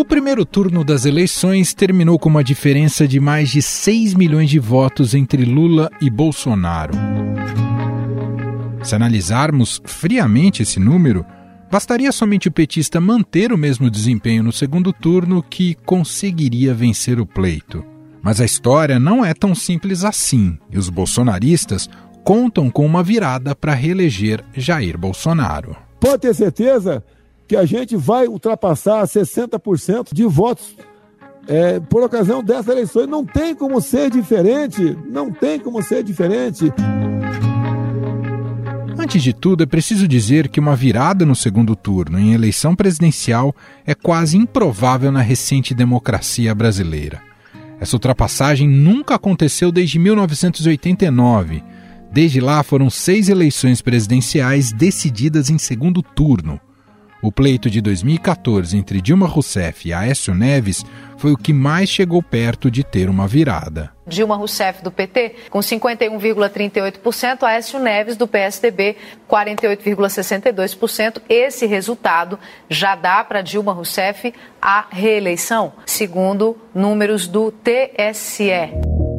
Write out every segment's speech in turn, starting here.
O primeiro turno das eleições terminou com uma diferença de mais de 6 milhões de votos entre Lula e Bolsonaro. Se analisarmos friamente esse número, bastaria somente o petista manter o mesmo desempenho no segundo turno que conseguiria vencer o pleito. Mas a história não é tão simples assim, e os bolsonaristas contam com uma virada para reeleger Jair Bolsonaro. Pode ter certeza que a gente vai ultrapassar 60% de votos é, por ocasião dessas eleições. Não tem como ser diferente, não tem como ser diferente. Antes de tudo, é preciso dizer que uma virada no segundo turno em eleição presidencial é quase improvável na recente democracia brasileira. Essa ultrapassagem nunca aconteceu desde 1989. Desde lá foram seis eleições presidenciais decididas em segundo turno. O pleito de 2014 entre Dilma Rousseff e Aécio Neves foi o que mais chegou perto de ter uma virada. Dilma Rousseff do PT com 51,38%, Aécio Neves do PSDB 48,62%. Esse resultado já dá para Dilma Rousseff a reeleição, segundo números do TSE.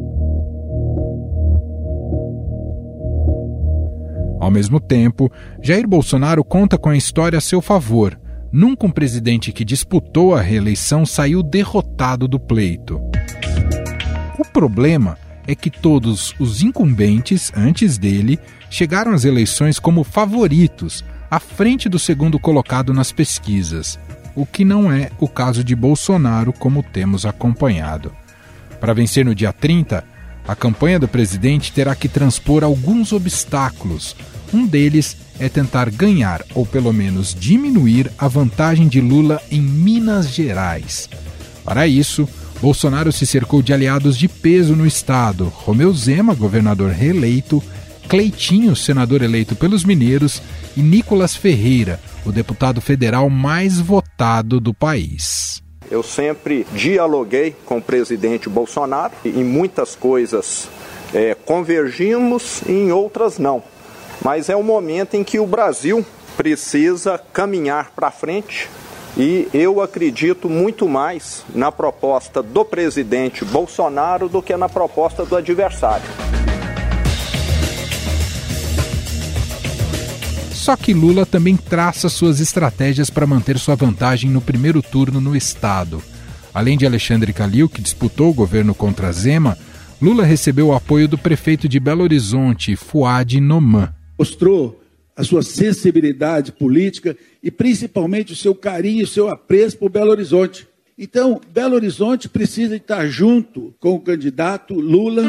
Ao mesmo tempo, Jair Bolsonaro conta com a história a seu favor. Nunca um presidente que disputou a reeleição saiu derrotado do pleito. O problema é que todos os incumbentes antes dele chegaram às eleições como favoritos, à frente do segundo colocado nas pesquisas, o que não é o caso de Bolsonaro, como temos acompanhado. Para vencer no dia 30, a campanha do presidente terá que transpor alguns obstáculos, um deles é tentar ganhar ou pelo menos diminuir a vantagem de Lula em Minas Gerais. Para isso, Bolsonaro se cercou de aliados de peso no estado: Romeu Zema, governador reeleito, Cleitinho, senador eleito pelos mineiros, e Nicolas Ferreira, o deputado federal mais votado do país. Eu sempre dialoguei com o presidente Bolsonaro, em muitas coisas é, convergimos e em outras não mas é um momento em que o Brasil precisa caminhar para frente e eu acredito muito mais na proposta do presidente Bolsonaro do que na proposta do adversário. Só que Lula também traça suas estratégias para manter sua vantagem no primeiro turno no estado. Além de Alexandre Calil, que disputou o governo contra Zema, Lula recebeu o apoio do prefeito de Belo Horizonte, Fuad Noman mostrou a sua sensibilidade política e principalmente o seu carinho, o seu apreço por Belo Horizonte. Então, Belo Horizonte precisa estar junto com o candidato Lula.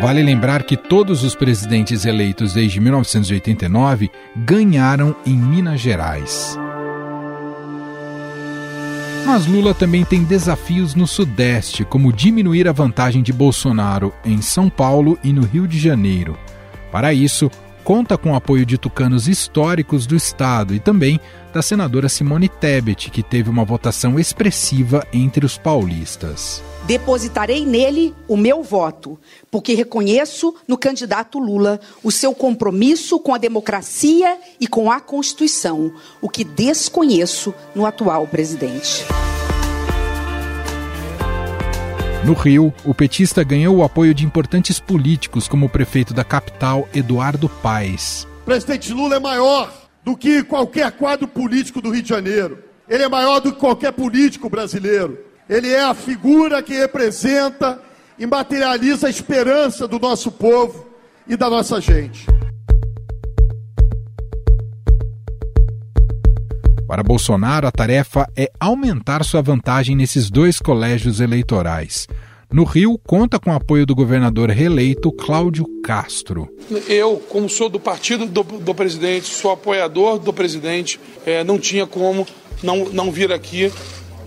Vale lembrar que todos os presidentes eleitos desde 1989 ganharam em Minas Gerais. Mas Lula também tem desafios no Sudeste, como diminuir a vantagem de Bolsonaro em São Paulo e no Rio de Janeiro. Para isso, conta com o apoio de tucanos históricos do Estado e também da senadora Simone Tebet, que teve uma votação expressiva entre os paulistas. Depositarei nele o meu voto, porque reconheço no candidato Lula o seu compromisso com a democracia e com a Constituição, o que desconheço no atual presidente. No Rio, o petista ganhou o apoio de importantes políticos, como o prefeito da capital, Eduardo Paes. O presidente Lula é maior do que qualquer quadro político do Rio de Janeiro. Ele é maior do que qualquer político brasileiro. Ele é a figura que representa e materializa a esperança do nosso povo e da nossa gente. Para Bolsonaro, a tarefa é aumentar sua vantagem nesses dois colégios eleitorais. No Rio, conta com o apoio do governador reeleito Cláudio Castro. Eu, como sou do partido do, do presidente, sou apoiador do presidente, é, não tinha como não, não vir aqui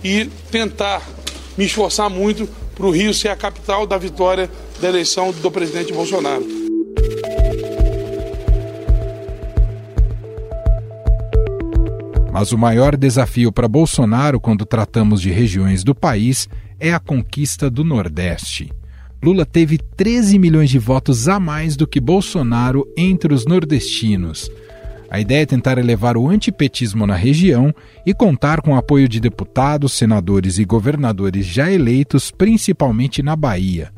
e tentar me esforçar muito para o Rio ser a capital da vitória da eleição do presidente Bolsonaro. Mas o maior desafio para Bolsonaro quando tratamos de regiões do país é a conquista do Nordeste. Lula teve 13 milhões de votos a mais do que Bolsonaro entre os nordestinos. A ideia é tentar elevar o antipetismo na região e contar com o apoio de deputados, senadores e governadores já eleitos, principalmente na Bahia.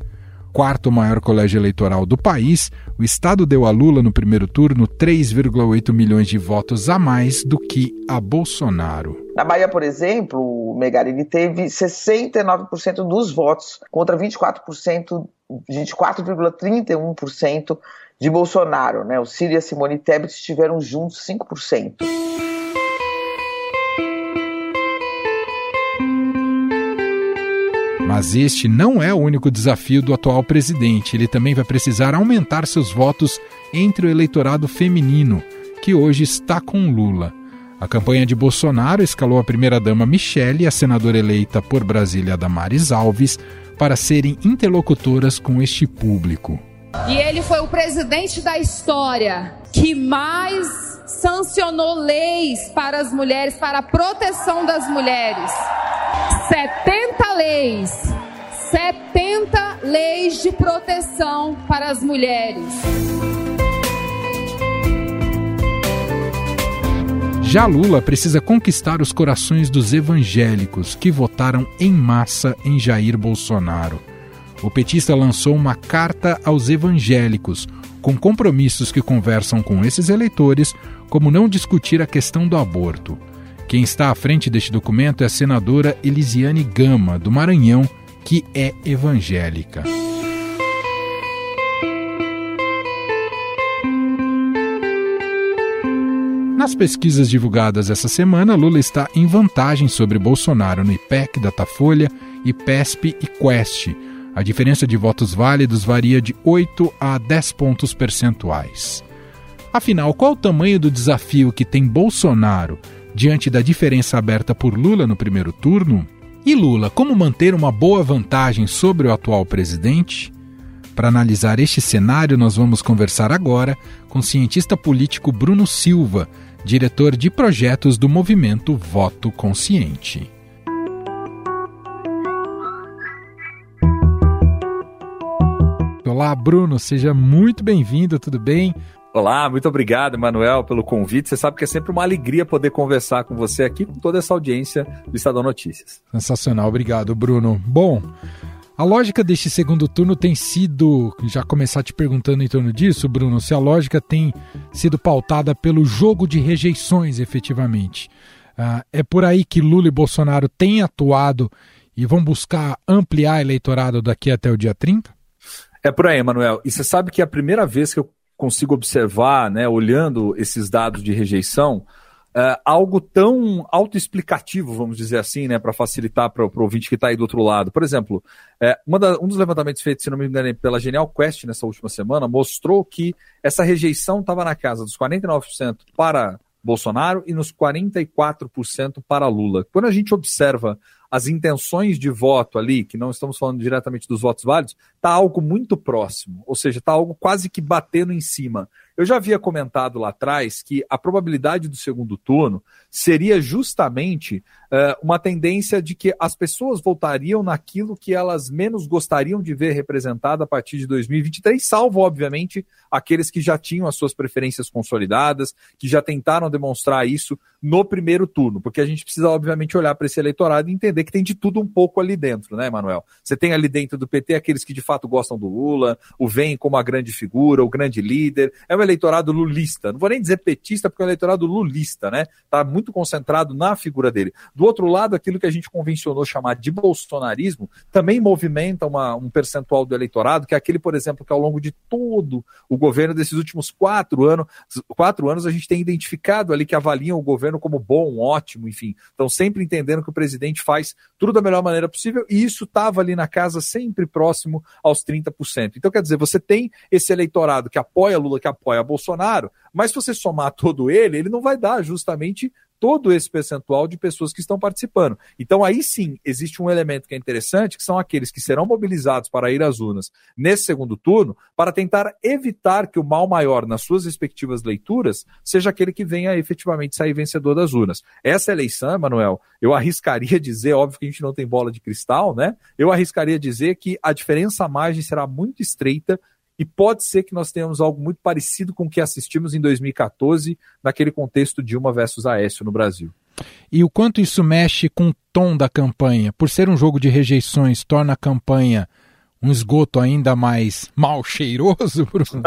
Quarto maior colégio eleitoral do país, o estado deu a Lula no primeiro turno 3,8 milhões de votos a mais do que a Bolsonaro. Na Bahia, por exemplo, o Megarini teve 69% dos votos contra 24%, 24,31% de Bolsonaro. Né? O Ciro e a Simone Tebet estiveram juntos 5%. Mas este não é o único desafio do atual presidente. Ele também vai precisar aumentar seus votos entre o eleitorado feminino, que hoje está com Lula. A campanha de Bolsonaro escalou a primeira-dama Michele e a senadora eleita por Brasília Damares Alves para serem interlocutoras com este público. E ele foi o presidente da história que mais sancionou leis para as mulheres, para a proteção das mulheres. 70 leis. 70 leis de proteção para as mulheres. Já Lula precisa conquistar os corações dos evangélicos que votaram em massa em Jair Bolsonaro o petista lançou uma carta aos evangélicos, com compromissos que conversam com esses eleitores, como não discutir a questão do aborto. Quem está à frente deste documento é a senadora Elisiane Gama, do Maranhão, que é evangélica. Nas pesquisas divulgadas essa semana, Lula está em vantagem sobre Bolsonaro no IPEC, Datafolha, IPESP e Quest a diferença de votos válidos varia de 8 a 10 pontos percentuais. Afinal, qual o tamanho do desafio que tem Bolsonaro diante da diferença aberta por Lula no primeiro turno? E Lula, como manter uma boa vantagem sobre o atual presidente? Para analisar este cenário, nós vamos conversar agora com o cientista político Bruno Silva, diretor de projetos do movimento Voto Consciente. Olá, Bruno, seja muito bem-vindo, tudo bem? Olá, muito obrigado, Manuel, pelo convite. Você sabe que é sempre uma alegria poder conversar com você aqui, com toda essa audiência do Estadão Notícias. Sensacional, obrigado, Bruno. Bom, a lógica deste segundo turno tem sido, já começar te perguntando em torno disso, Bruno, se a lógica tem sido pautada pelo jogo de rejeições, efetivamente. Uh, é por aí que Lula e Bolsonaro têm atuado e vão buscar ampliar eleitorado daqui até o dia 30? É por aí, Manuel. E você sabe que é a primeira vez que eu consigo observar, né, olhando esses dados de rejeição, é, algo tão autoexplicativo, vamos dizer assim, né, para facilitar para o ouvinte que está aí do outro lado. Por exemplo, é, da, um dos levantamentos feitos, se não me engano, pela Genial Quest nessa última semana, mostrou que essa rejeição estava na casa dos 49% para Bolsonaro e nos 44% para Lula. Quando a gente observa as intenções de voto ali, que não estamos falando diretamente dos votos válidos, está algo muito próximo, ou seja, está algo quase que batendo em cima. Eu já havia comentado lá atrás que a probabilidade do segundo turno seria justamente uh, uma tendência de que as pessoas voltariam naquilo que elas menos gostariam de ver representado a partir de 2023, salvo, obviamente, aqueles que já tinham as suas preferências consolidadas, que já tentaram demonstrar isso no primeiro turno, porque a gente precisa, obviamente, olhar para esse eleitorado e entender que tem de tudo um pouco ali dentro, né, Manuel? Você tem ali dentro do PT aqueles que de fato gostam do Lula, o veem como a grande figura, o grande líder, é um eleitorado lulista, não vou nem dizer petista, porque é um eleitorado lulista, né? Tá muito concentrado na figura dele. Do outro lado, aquilo que a gente convencionou chamar de bolsonarismo também movimenta uma, um percentual do eleitorado, que é aquele, por exemplo, que ao longo de todo o governo desses últimos quatro anos, quatro anos a gente tem identificado ali que avaliam o governo como bom, ótimo, enfim. Então, sempre entendendo que o presidente faz tudo da melhor maneira possível, e isso estava ali na casa sempre próximo aos 30%. Então, quer dizer, você tem esse eleitorado que apoia Lula, que apoia Bolsonaro, mas se você somar todo ele, ele não vai dar justamente todo esse percentual de pessoas que estão participando. Então, aí sim, existe um elemento que é interessante, que são aqueles que serão mobilizados para ir às urnas nesse segundo turno, para tentar evitar que o mal maior nas suas respectivas leituras seja aquele que venha efetivamente sair vencedor das urnas. Essa eleição, Manuel, eu arriscaria dizer, óbvio que a gente não tem bola de cristal, né? Eu arriscaria dizer que a diferença à margem será muito estreita e pode ser que nós tenhamos algo muito parecido com o que assistimos em 2014, naquele contexto Dilma versus Aécio no Brasil. E o quanto isso mexe com o tom da campanha? Por ser um jogo de rejeições, torna a campanha um esgoto ainda mais mal cheiroso, Bruno?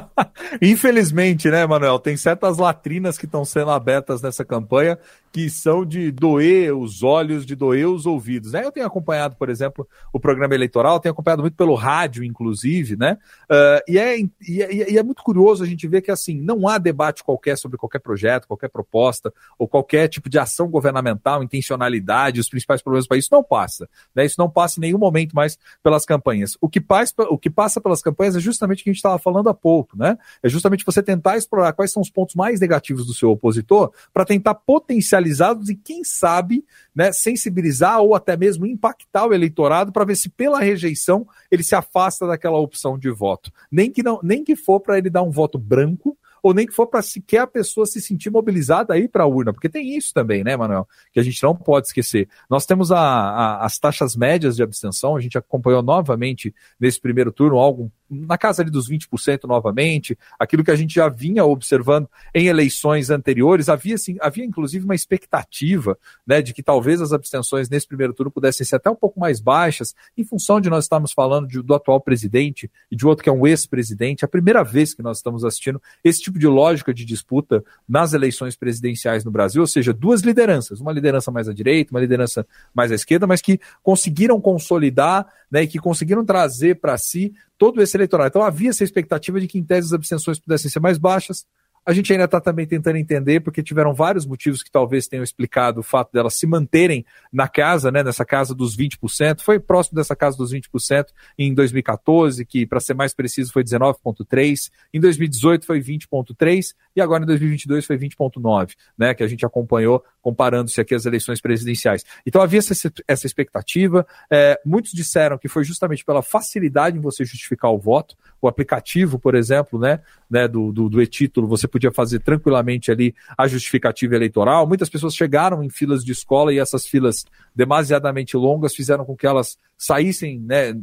Infelizmente, né, Manuel? Tem certas latrinas que estão sendo abertas nessa campanha que são de doer os olhos, de doer os ouvidos. Né? Eu tenho acompanhado, por exemplo, o programa eleitoral, tenho acompanhado muito pelo rádio, inclusive, né? Uh, e, é, e, é, e é muito curioso a gente ver que assim não há debate qualquer sobre qualquer projeto, qualquer proposta ou qualquer tipo de ação governamental, intencionalidade, os principais problemas país. Isso não passa. Né? Isso não passa em nenhum momento mais pelas campanhas. O que, passa, o que passa pelas campanhas é justamente o que a gente estava falando há pouco, né? É justamente você tentar explorar quais são os pontos mais negativos do seu opositor para tentar potencializar analisados e, quem sabe, né, sensibilizar ou até mesmo impactar o eleitorado para ver se pela rejeição ele se afasta daquela opção de voto. Nem que, não, nem que for para ele dar um voto branco, ou nem que for para sequer a pessoa se sentir mobilizada aí para a urna, porque tem isso também, né, Manuel? Que a gente não pode esquecer. Nós temos a, a, as taxas médias de abstenção, a gente acompanhou novamente nesse primeiro turno algo na casa ali dos 20% novamente, aquilo que a gente já vinha observando em eleições anteriores, havia, assim, havia inclusive uma expectativa né, de que talvez as abstenções nesse primeiro turno pudessem ser até um pouco mais baixas, em função de nós estarmos falando de, do atual presidente e de outro que é um ex-presidente, a primeira vez que nós estamos assistindo esse tipo de lógica de disputa nas eleições presidenciais no Brasil, ou seja, duas lideranças, uma liderança mais à direita, uma liderança mais à esquerda, mas que conseguiram consolidar né, e que conseguiram trazer para si todo esse eleitorado. Então havia essa expectativa de que, em tese, as abstenções pudessem ser mais baixas. A gente ainda está também tentando entender, porque tiveram vários motivos que talvez tenham explicado o fato delas se manterem na casa, né, nessa casa dos 20%. Foi próximo dessa casa dos 20% em 2014, que, para ser mais preciso, foi 19,3%. Em 2018 foi 20,3%. E agora em 2022 foi 20,9%, né, que a gente acompanhou comparando-se aqui às eleições presidenciais. Então havia essa, essa expectativa. É, muitos disseram que foi justamente pela facilidade em você justificar o voto. O aplicativo, por exemplo, né, né do, do, do e-título, você podia fazer tranquilamente ali a justificativa eleitoral. Muitas pessoas chegaram em filas de escola e essas filas demasiadamente longas fizeram com que elas saíssem, né,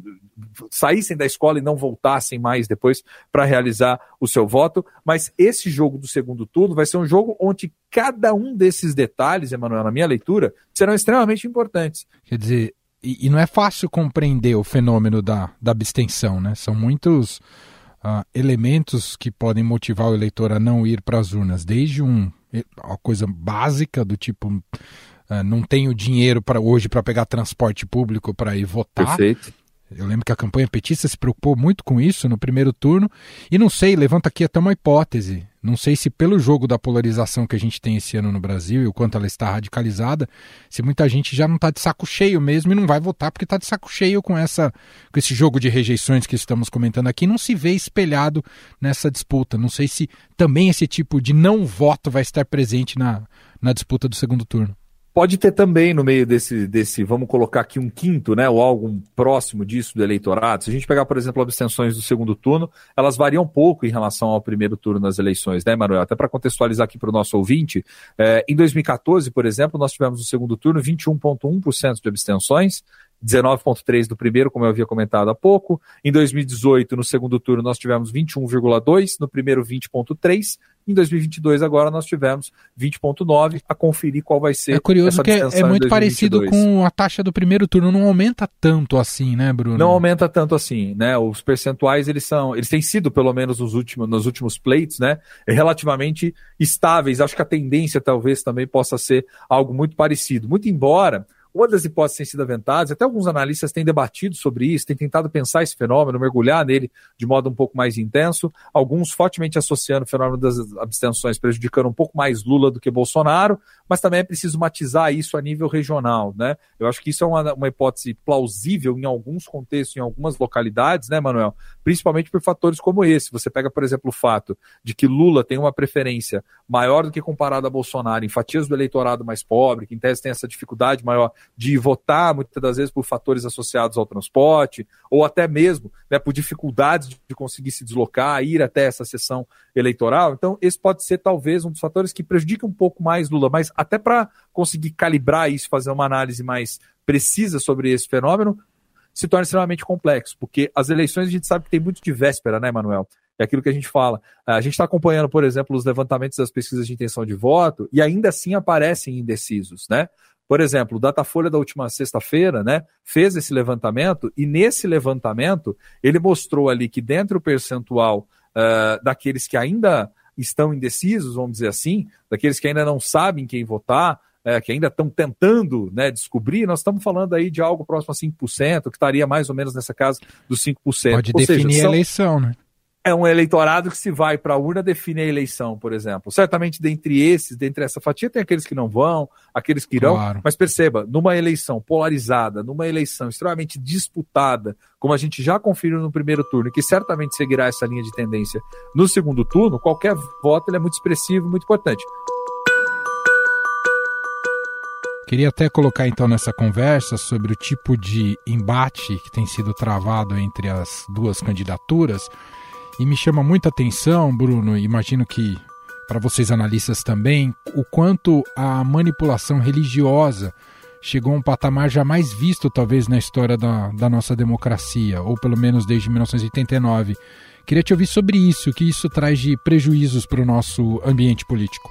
saíssem da escola e não voltassem mais depois para realizar o seu voto. Mas esse jogo do segundo turno vai ser um jogo onde cada um desses detalhes, Emanuel, na minha leitura, serão extremamente importantes. Quer dizer, e, e não é fácil compreender o fenômeno da, da abstenção, né? São muitos uh, elementos que podem motivar o eleitor a não ir para as urnas, desde um, uma coisa básica do tipo não tenho dinheiro para hoje para pegar transporte público para ir votar. Perfeito. Eu lembro que a campanha petista se preocupou muito com isso no primeiro turno. E não sei, levanta aqui até uma hipótese. Não sei se pelo jogo da polarização que a gente tem esse ano no Brasil e o quanto ela está radicalizada, se muita gente já não está de saco cheio mesmo e não vai votar porque está de saco cheio com essa com esse jogo de rejeições que estamos comentando aqui, não se vê espelhado nessa disputa. Não sei se também esse tipo de não voto vai estar presente na, na disputa do segundo turno. Pode ter também no meio desse, desse, vamos colocar aqui um quinto, né, ou algo próximo disso do eleitorado. Se a gente pegar, por exemplo, abstenções do segundo turno, elas variam pouco em relação ao primeiro turno nas eleições, né, Manuel? Até para contextualizar aqui para o nosso ouvinte, é, em 2014, por exemplo, nós tivemos no segundo turno 21,1% de abstenções, 19,3% do primeiro, como eu havia comentado há pouco. Em 2018, no segundo turno, nós tivemos 21,2%, no primeiro 20,3%. Em 2022, agora, nós tivemos 20,9%, a conferir qual vai ser. É curioso que é, é muito parecido com a taxa do primeiro turno, não aumenta tanto assim, né, Bruno? Não aumenta tanto assim, né? Os percentuais, eles são, eles têm sido, pelo menos nos últimos, nos últimos plates, né, relativamente estáveis. Acho que a tendência talvez também possa ser algo muito parecido. Muito embora uma das hipóteses tem sido aventadas, até alguns analistas têm debatido sobre isso, têm tentado pensar esse fenômeno, mergulhar nele de modo um pouco mais intenso, alguns fortemente associando o fenômeno das abstenções, prejudicando um pouco mais Lula do que Bolsonaro, mas também é preciso matizar isso a nível regional, né? Eu acho que isso é uma, uma hipótese plausível em alguns contextos, em algumas localidades, né, Manuel? Principalmente por fatores como esse. Você pega, por exemplo, o fato de que Lula tem uma preferência maior do que comparado a Bolsonaro em fatias do eleitorado mais pobre, que em tese tem essa dificuldade maior de votar, muitas das vezes por fatores associados ao transporte, ou até mesmo né, por dificuldades de conseguir se deslocar, ir até essa sessão eleitoral. Então, esse pode ser talvez um dos fatores que prejudica um pouco mais Lula, mas até para conseguir calibrar isso, fazer uma análise mais precisa sobre esse fenômeno, se torna extremamente complexo, porque as eleições a gente sabe que tem muito de véspera, né, Manuel? É aquilo que a gente fala. A gente está acompanhando, por exemplo, os levantamentos das pesquisas de intenção de voto e ainda assim aparecem indecisos, né? Por exemplo, o Datafolha da última sexta-feira, né, fez esse levantamento e nesse levantamento ele mostrou ali que dentro do percentual uh, daqueles que ainda estão indecisos, vamos dizer assim, daqueles que ainda não sabem quem votar, é, que ainda estão tentando né, descobrir, nós estamos falando aí de algo próximo a 5%, que estaria mais ou menos nessa casa dos 5%. Pode Ou definir seja, são... a eleição, né? É um eleitorado que se vai para a urna define a eleição, por exemplo. Certamente dentre esses, dentre essa fatia, tem aqueles que não vão, aqueles que irão, claro. mas perceba, numa eleição polarizada, numa eleição extremamente disputada, como a gente já conferiu no primeiro turno, e que certamente seguirá essa linha de tendência no segundo turno, qualquer voto é muito expressivo, muito importante. Queria até colocar então nessa conversa sobre o tipo de embate que tem sido travado entre as duas candidaturas e me chama muita atenção, Bruno, imagino que para vocês analistas também, o quanto a manipulação religiosa chegou a um patamar jamais visto, talvez, na história da, da nossa democracia, ou pelo menos desde 1989. Queria te ouvir sobre isso, o que isso traz de prejuízos para o nosso ambiente político.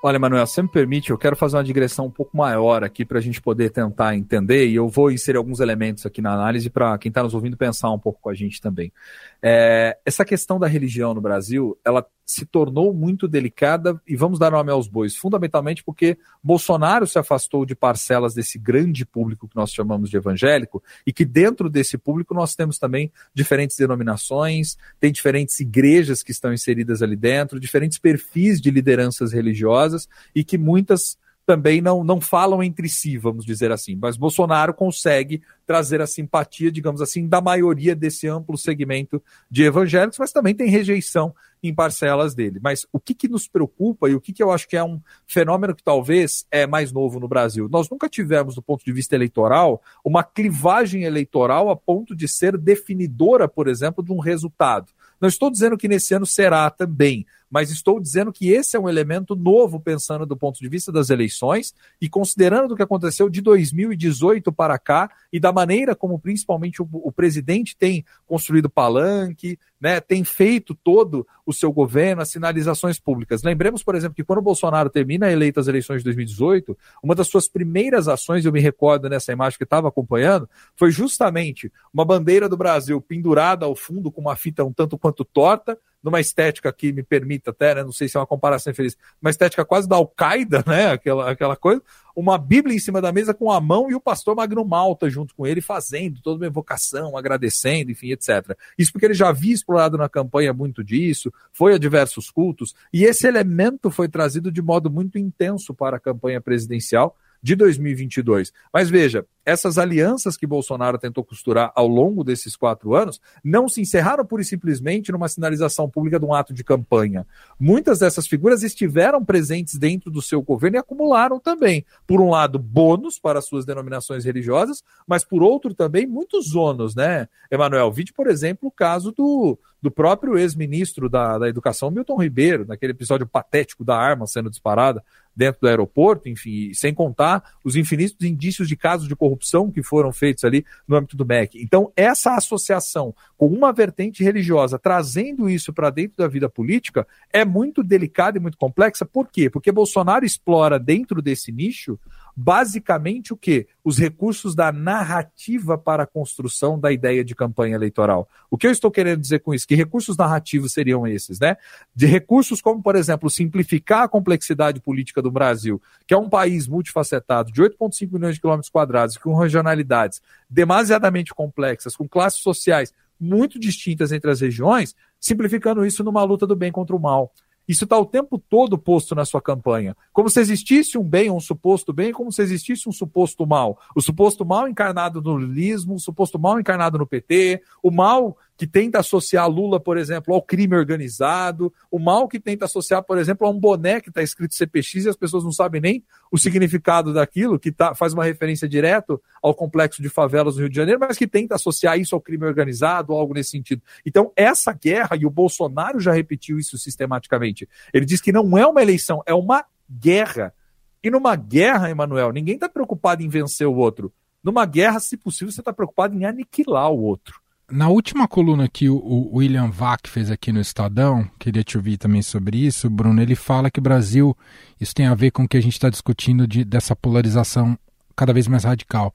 Olha, Manuel, se me permite, eu quero fazer uma digressão um pouco maior aqui para a gente poder tentar entender, e eu vou inserir alguns elementos aqui na análise para quem está nos ouvindo pensar um pouco com a gente também. É, essa questão da religião no Brasil, ela se tornou muito delicada e vamos dar nome aos bois, fundamentalmente porque Bolsonaro se afastou de parcelas desse grande público que nós chamamos de evangélico e que dentro desse público nós temos também diferentes denominações, tem diferentes igrejas que estão inseridas ali dentro, diferentes perfis de lideranças religiosas e que muitas também não, não falam entre si, vamos dizer assim. Mas Bolsonaro consegue trazer a simpatia, digamos assim, da maioria desse amplo segmento de evangélicos, mas também tem rejeição em parcelas dele. Mas o que, que nos preocupa e o que, que eu acho que é um fenômeno que talvez é mais novo no Brasil? Nós nunca tivemos, do ponto de vista eleitoral, uma clivagem eleitoral a ponto de ser definidora, por exemplo, de um resultado. Não estou dizendo que nesse ano será também, mas estou dizendo que esse é um elemento novo, pensando do ponto de vista das eleições e considerando o que aconteceu de 2018 para cá e da maneira como principalmente o, o presidente tem construído palanque, né, tem feito todo o seu governo, as sinalizações públicas. Lembremos, por exemplo, que quando o Bolsonaro termina eleito as eleições de 2018, uma das suas primeiras ações, eu me recordo nessa imagem que estava acompanhando, foi justamente uma bandeira do Brasil pendurada ao fundo com uma fita um tanto quanto torta, numa estética que me permita até, né, não sei se é uma comparação infeliz, uma estética quase da Al-Qaeda, né, aquela, aquela coisa, uma Bíblia em cima da mesa com a mão e o pastor Magno Malta junto com ele, fazendo toda uma evocação, agradecendo, enfim, etc. Isso porque ele já havia explorado na campanha muito disso, foi a diversos cultos, e esse elemento foi trazido de modo muito intenso para a campanha presidencial, de 2022. Mas veja, essas alianças que Bolsonaro tentou costurar ao longo desses quatro anos não se encerraram pura e simplesmente numa sinalização pública de um ato de campanha. Muitas dessas figuras estiveram presentes dentro do seu governo e acumularam também, por um lado, bônus para suas denominações religiosas, mas por outro também muitos ônus, né, Emanuel? Vide, por exemplo, o caso do, do próprio ex-ministro da, da Educação, Milton Ribeiro, naquele episódio patético da arma sendo disparada dentro do aeroporto, enfim, sem contar os infinitos indícios de casos de corrupção que foram feitos ali no âmbito do MEC. Então, essa associação com uma vertente religiosa, trazendo isso para dentro da vida política, é muito delicada e muito complexa. Por quê? Porque Bolsonaro explora dentro desse nicho basicamente o que? Os recursos da narrativa para a construção da ideia de campanha eleitoral. O que eu estou querendo dizer com isso? Que recursos narrativos seriam esses, né? De recursos como, por exemplo, simplificar a complexidade política do Brasil, que é um país multifacetado, de 8,5 milhões de quilômetros quadrados, com regionalidades demasiadamente complexas, com classes sociais muito distintas entre as regiões, simplificando isso numa luta do bem contra o mal. Isso está o tempo todo posto na sua campanha. Como se existisse um bem, um suposto bem, como se existisse um suposto mal. O suposto mal encarnado no lulismo, o suposto mal encarnado no PT, o mal que tenta associar Lula, por exemplo, ao crime organizado, o mal que tenta associar, por exemplo, a um boné que está escrito CPX e as pessoas não sabem nem o significado daquilo, que tá, faz uma referência direto ao complexo de favelas do Rio de Janeiro, mas que tenta associar isso ao crime organizado, algo nesse sentido. Então, essa guerra, e o Bolsonaro já repetiu isso sistematicamente, ele diz que não é uma eleição, é uma guerra. E numa guerra, Emanuel, ninguém está preocupado em vencer o outro. Numa guerra, se possível, você está preocupado em aniquilar o outro. Na última coluna que o, William Vac fez aqui no Estadão, queria te ouvir também sobre isso, Bruno, ele fala que o Brasil, isso tem a ver com o que a gente está discutindo de, dessa polarização cada vez mais radical.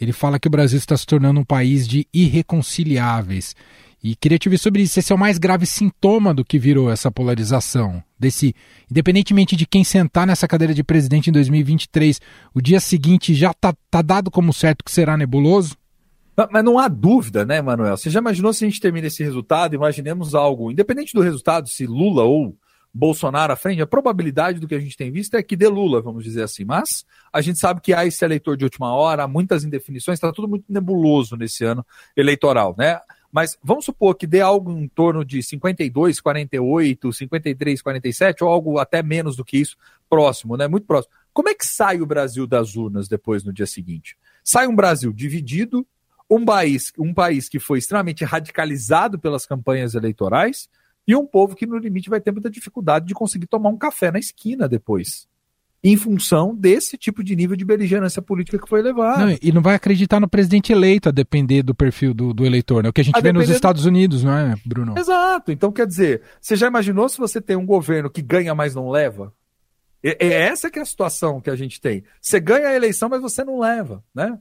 Ele fala que o Brasil está se tornando um país de irreconciliáveis. E queria te ouvir sobre isso. Esse é o mais grave sintoma do que virou essa polarização. Desse, independentemente de quem sentar nessa cadeira de presidente em 2023, o dia seguinte já está tá dado como certo que será nebuloso? Mas não há dúvida, né, Manuel? Você já imaginou se a gente termina esse resultado? Imaginemos algo, independente do resultado, se Lula ou Bolsonaro à frente, a probabilidade do que a gente tem visto é que dê Lula, vamos dizer assim. Mas a gente sabe que há esse eleitor de última hora, há muitas indefinições, está tudo muito nebuloso nesse ano eleitoral, né? Mas vamos supor que dê algo em torno de 52, 48, 53, 47, ou algo até menos do que isso, próximo, né? Muito próximo. Como é que sai o Brasil das urnas depois no dia seguinte? Sai um Brasil dividido, um país, um país que foi extremamente radicalizado pelas campanhas eleitorais e um povo que, no limite, vai ter muita dificuldade de conseguir tomar um café na esquina depois. Em função desse tipo de nível de beligerância política que foi levado. Não, e não vai acreditar no presidente eleito, a depender do perfil do, do eleitor, né? O que a gente a vê nos Estados do... Unidos, não é, Bruno? Exato. Então, quer dizer, você já imaginou se você tem um governo que ganha, mas não leva? É, é essa que é a situação que a gente tem. Você ganha a eleição, mas você não leva, né?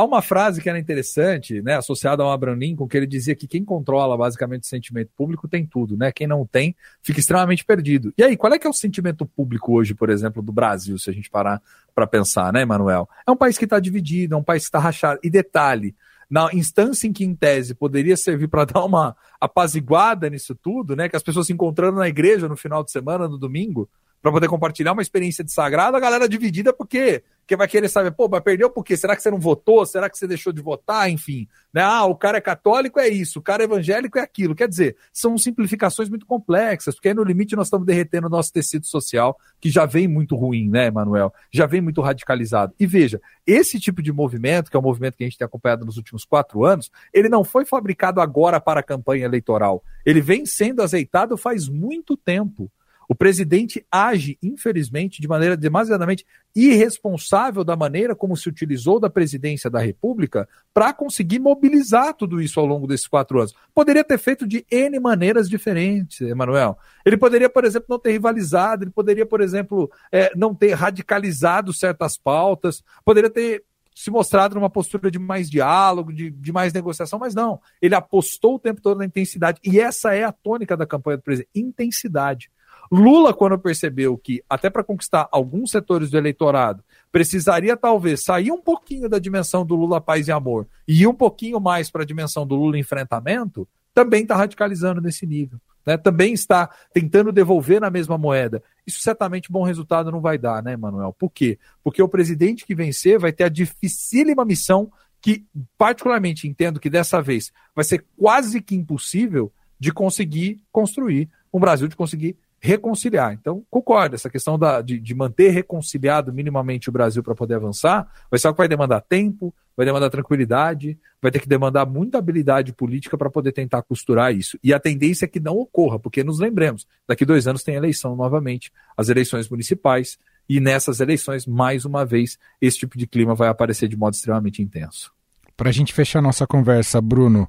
Há uma frase que era interessante, né, associada ao Abraham Lincoln, que ele dizia que quem controla basicamente o sentimento público tem tudo, né? Quem não tem fica extremamente perdido. E aí, qual é que é o sentimento público hoje, por exemplo, do Brasil, se a gente parar para pensar, né, Manuel? É um país que está dividido, é um país que está rachado. E detalhe, na instância em que, em tese, poderia servir para dar uma apaziguada nisso tudo, né? Que as pessoas se encontrando na igreja no final de semana, no domingo, para poder compartilhar uma experiência de sagrado, a galera dividida porque que vai querer saber, pô, mas perdeu por quê? Será que você não votou? Será que você deixou de votar? Enfim, né? Ah, o cara é católico, é isso, o cara é evangélico é aquilo. Quer dizer, são simplificações muito complexas, porque aí no limite nós estamos derretendo o nosso tecido social, que já vem muito ruim, né, Emanuel? Já vem muito radicalizado. E veja, esse tipo de movimento, que é o movimento que a gente tem acompanhado nos últimos quatro anos, ele não foi fabricado agora para a campanha eleitoral. Ele vem sendo azeitado faz muito tempo. O presidente age, infelizmente, de maneira demasiadamente irresponsável da maneira como se utilizou da presidência da República para conseguir mobilizar tudo isso ao longo desses quatro anos. Poderia ter feito de N maneiras diferentes, Emanuel. Ele poderia, por exemplo, não ter rivalizado, ele poderia, por exemplo, é, não ter radicalizado certas pautas, poderia ter se mostrado numa postura de mais diálogo, de, de, mais negociação, mas não. Ele apostou o tempo todo na intensidade. E essa é a tônica da campanha do presidente: intensidade. Lula, quando percebeu que, até para conquistar alguns setores do eleitorado, precisaria talvez sair um pouquinho da dimensão do Lula paz e amor e ir um pouquinho mais para a dimensão do Lula enfrentamento, também está radicalizando nesse nível. Né? Também está tentando devolver na mesma moeda. Isso certamente bom resultado não vai dar, né, Manuel? Por quê? Porque o presidente que vencer vai ter a dificílima missão que, particularmente, entendo que dessa vez vai ser quase que impossível de conseguir construir um Brasil, de conseguir reconciliar. Então, concordo, essa questão da, de, de manter reconciliado minimamente o Brasil para poder avançar vai algo que vai demandar tempo, vai demandar tranquilidade, vai ter que demandar muita habilidade política para poder tentar costurar isso. E a tendência é que não ocorra, porque nos lembremos, daqui dois anos tem eleição novamente, as eleições municipais, e nessas eleições, mais uma vez, esse tipo de clima vai aparecer de modo extremamente intenso. Para a gente fechar nossa conversa, Bruno,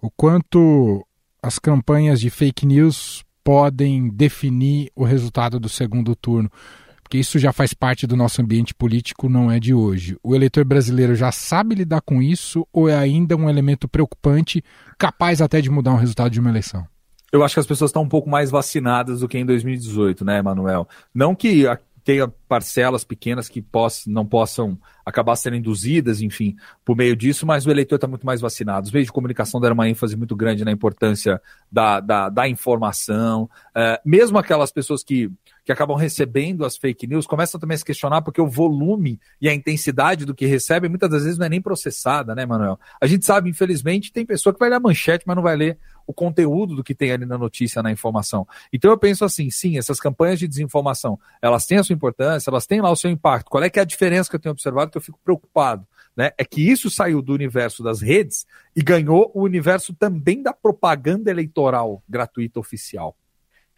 o quanto as campanhas de fake news podem definir o resultado do segundo turno. Porque isso já faz parte do nosso ambiente político, não é de hoje. O eleitor brasileiro já sabe lidar com isso ou é ainda um elemento preocupante, capaz até de mudar o resultado de uma eleição? Eu acho que as pessoas estão um pouco mais vacinadas do que em 2018, né, Emanuel? Não que tenha parcelas pequenas que poss não possam acabar sendo induzidas, enfim, por meio disso, mas o eleitor está muito mais vacinado. Os meios de comunicação deram uma ênfase muito grande na importância da, da, da informação, é, mesmo aquelas pessoas que, que acabam recebendo as fake news começam também a se questionar porque o volume e a intensidade do que recebe muitas das vezes não é nem processada, né, Manuel? A gente sabe, infelizmente, tem pessoa que vai ler a manchete, mas não vai ler o conteúdo do que tem ali na notícia, na informação. Então eu penso assim, sim, essas campanhas de desinformação, elas têm a sua importância, elas têm lá o seu impacto. Qual é que é a diferença que eu tenho observado que eu fico preocupado? Né? É que isso saiu do universo das redes e ganhou o universo também da propaganda eleitoral gratuita oficial.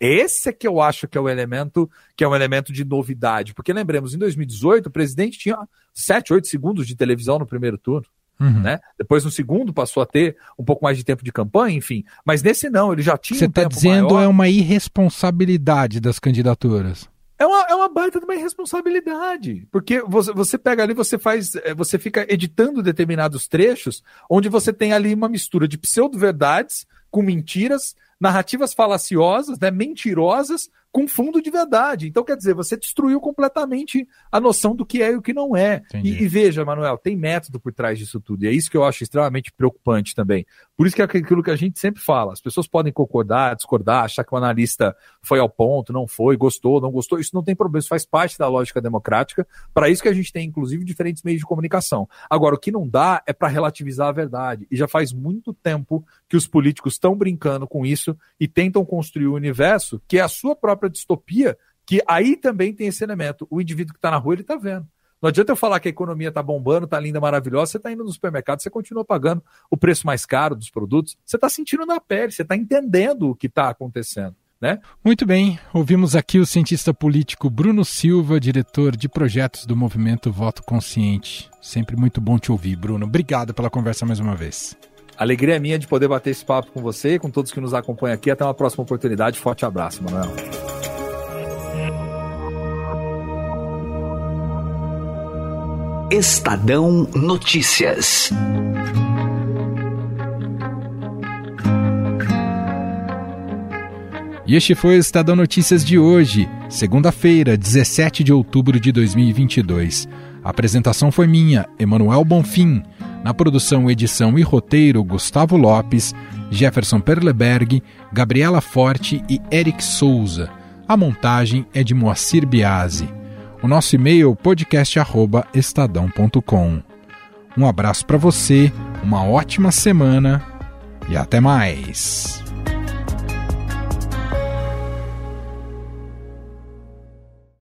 Esse é que eu acho que é o elemento que é um elemento de novidade. Porque lembremos, em 2018, o presidente tinha 7, 8 segundos de televisão no primeiro turno. Uhum. Né? Depois, no segundo, passou a ter um pouco mais de tempo de campanha, enfim. Mas nesse não, ele já tinha. Você está um tá dizendo maior. é uma irresponsabilidade das candidaturas. É uma, é uma baita de uma irresponsabilidade. Porque você, você pega ali, você faz. É, você fica editando determinados trechos onde você tem ali uma mistura de pseudo-verdades com mentiras, narrativas falaciosas, né, mentirosas, com fundo de verdade. Então, quer dizer, você destruiu completamente a noção do que é e o que não é. E, e, veja, Manuel, tem método por trás disso tudo. E é isso que eu acho extremamente preocupante também. Por isso que é aquilo que a gente sempre fala. As pessoas podem concordar, discordar, achar que o analista foi ao ponto, não foi, gostou, não gostou. Isso não tem problema, isso faz parte da lógica democrática. Para isso que a gente tem, inclusive, diferentes meios de comunicação. Agora, o que não dá é para relativizar a verdade. E já faz muito tempo que os políticos estão brincando com isso e tentam construir o um universo que é a sua própria distopia, que aí também tem esse elemento. O indivíduo que está na rua, ele está vendo. Não adianta eu falar que a economia está bombando, está linda, maravilhosa, você está indo no supermercado, você continua pagando o preço mais caro dos produtos, você está sentindo na pele, você está entendendo o que está acontecendo. Né? Muito bem, ouvimos aqui o cientista político Bruno Silva, diretor de projetos do movimento Voto Consciente. Sempre muito bom te ouvir, Bruno. Obrigado pela conversa mais uma vez. Alegria minha de poder bater esse papo com você e com todos que nos acompanham aqui. Até uma próxima oportunidade. Forte abraço, Manuel. Estadão Notícias. E este foi o Estadão Notícias de hoje, segunda-feira, 17 de outubro de 2022. A apresentação foi minha, Emanuel Bonfim. Na produção, edição e roteiro, Gustavo Lopes, Jefferson Perleberg, Gabriela Forte e Eric Souza. A montagem é de Moacir Biasi. O nosso e-mail podcast@estadão.com. Um abraço para você, uma ótima semana e até mais.